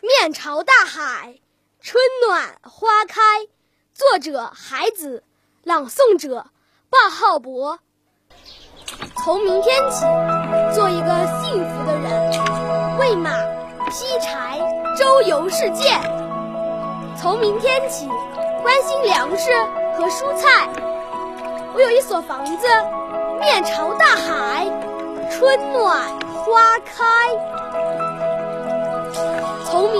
面朝大海，春暖花开。作者：孩子，朗诵者：鲍浩博。从明天起，做一个幸福的人，喂马、劈柴、周游世界。从明天起，关心粮食和蔬菜。我有一所房子，面朝大海，春暖花开。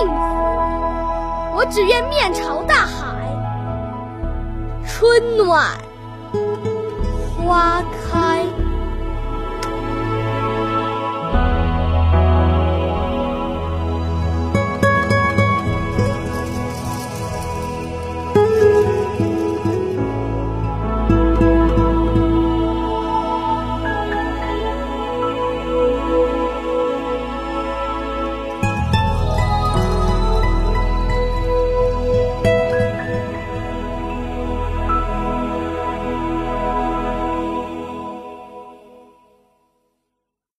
幸福，我只愿面朝大海，春暖花开。